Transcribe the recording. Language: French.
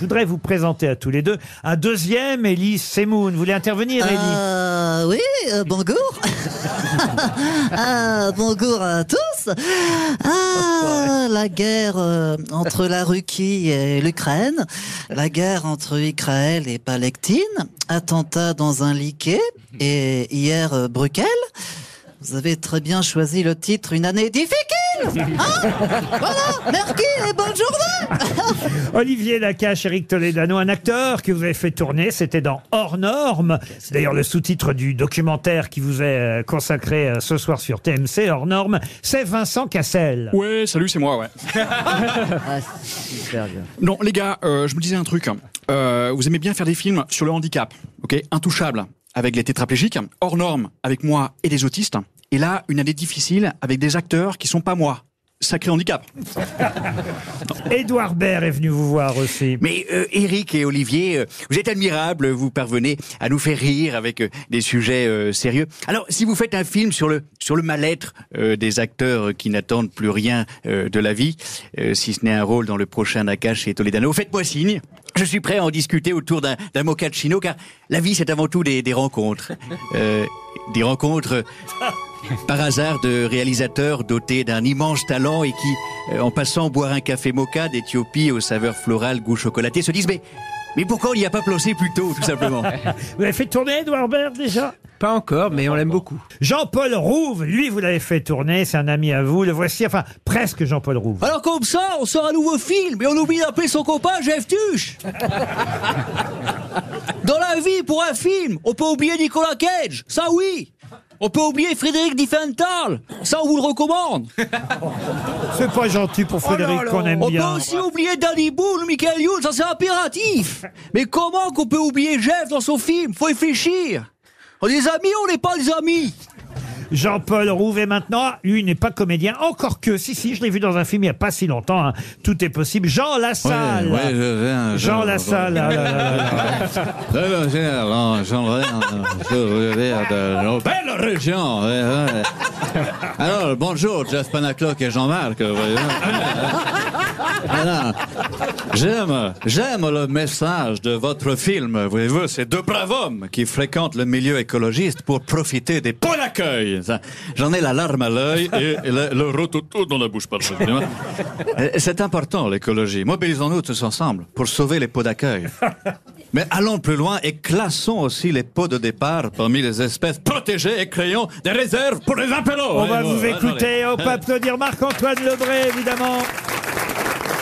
Je voudrais vous présenter à tous les deux un deuxième Elie Semoun. Vous voulez intervenir, Elie? Euh, oui, euh, bonjour. Ah, bonjour à tous. Ah, la guerre euh, entre la Russie et l'Ukraine, la guerre entre Israël et Palestine, attentat dans un liquet et hier euh, Bruxelles. Vous avez très bien choisi le titre Une année difficile. Hein voilà, merci et bonne journée. Olivier Lacache, Eric Toledano, un acteur que vous avez fait tourner, c'était dans Hors Normes. C'est d'ailleurs le sous-titre du documentaire qui vous est euh, consacré euh, ce soir sur TMC, Hors Normes. C'est Vincent Cassel. Ouais, salut, c'est moi, ouais. Non, les gars, euh, je me disais un truc. Euh, vous aimez bien faire des films sur le handicap, ok? Intouchable, avec les tétraplégiques, hors normes, avec moi et les autistes. Et là, une année difficile, avec des acteurs qui sont pas moi. Sacré handicap. Édouard Baird est venu vous voir aussi. Mais euh, Eric et Olivier, euh, vous êtes admirables, vous parvenez à nous faire rire avec euh, des sujets euh, sérieux. Alors, si vous faites un film sur le sur le mal-être euh, des acteurs qui n'attendent plus rien euh, de la vie, euh, si ce n'est un rôle dans le prochain Nakash et Toledano, faites-moi signe. Je suis prêt à en discuter autour d'un d'un mochaccino, car la vie c'est avant tout des, des rencontres, Euh, des rencontres par hasard de réalisateurs dotés d'un immense talent et qui, euh, en passant boire un café mocha d'Éthiopie aux saveurs florales, goût chocolaté, se disent mais mais pourquoi on n'y a pas placé plus tôt, tout simplement? Vous avez fait tourner Édouard Baird déjà? Pas encore, mais on l'aime beaucoup. Jean-Paul Rouve, lui, vous l'avez fait tourner, c'est un ami à vous. Le voici, enfin, presque Jean-Paul Rouve. Alors comme ça, on sort un nouveau film et on oublie d'appeler son copain Jeff Tuche. Dans la vie, pour un film, on peut oublier Nicolas Cage, ça oui. On peut oublier Frédéric Diffenthal, ça on vous le recommande. C'est pas gentil pour Frédéric qu'on aime On peut aussi oublier Danny Boone, Michael Youn, ça c'est impératif. Mais comment qu'on peut oublier Jeff dans son film? Faut réfléchir. On est des amis, on n'est pas des amis? Jean-Paul Rouve est maintenant, lui, il n'est pas comédien, encore que, si, si, je l'ai vu dans un film il n'y a pas si longtemps, hein. tout est possible. Jean Lassalle. Ouais, ouais, je viens, je- Jean Lassalle. ah là, là, là, là. Euh, je viens, alors, j'en reviens, je viens de nos belles régions. ouais, ouais. Alors, bonjour, Jeff Panaclock et Jean-Marc. J'aime, j'aime le message de votre film. Voyez-vous, c'est deux braves hommes qui fréquentent le milieu écologiste pour profiter des pots d'accueil. J'en ai la larme à l'œil et le, le rototo dans la bouche. pardon. Euh, C'est important, l'écologie. Mobilisons-nous tous ensemble pour sauver les pots d'accueil. Mais allons plus loin et classons aussi les pots de départ parmi les espèces protégées et créons des réserves pour les apéros. On va vous écouter, on peut applaudir Marc-Antoine Lebré, évidemment.